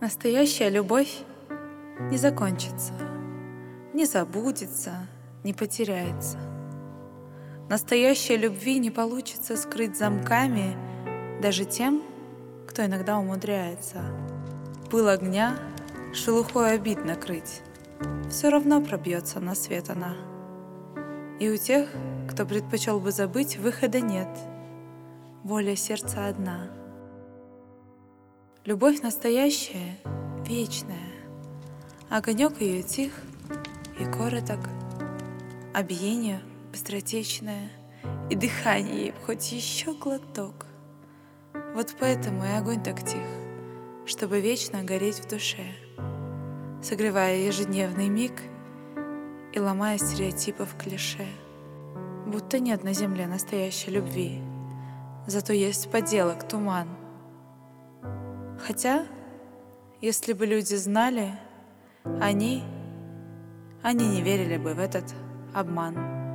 Настоящая любовь не закончится, не забудется, не потеряется. Настоящей любви не получится скрыть замками даже тем, кто иногда умудряется. Пыл огня шелухой обид накрыть, все равно пробьется на свет она. И у тех, кто предпочел бы забыть, выхода нет. Воля сердца одна. Любовь настоящая, вечная. Огонек ее тих и короток, а биение быстротечное, и дыхание хоть еще глоток. Вот поэтому и огонь так тих, чтобы вечно гореть в душе, согревая ежедневный миг и ломая стереотипов клише. Будто нет на земле настоящей любви, зато есть поделок туман — Хотя, если бы люди знали, они, они не верили бы в этот обман.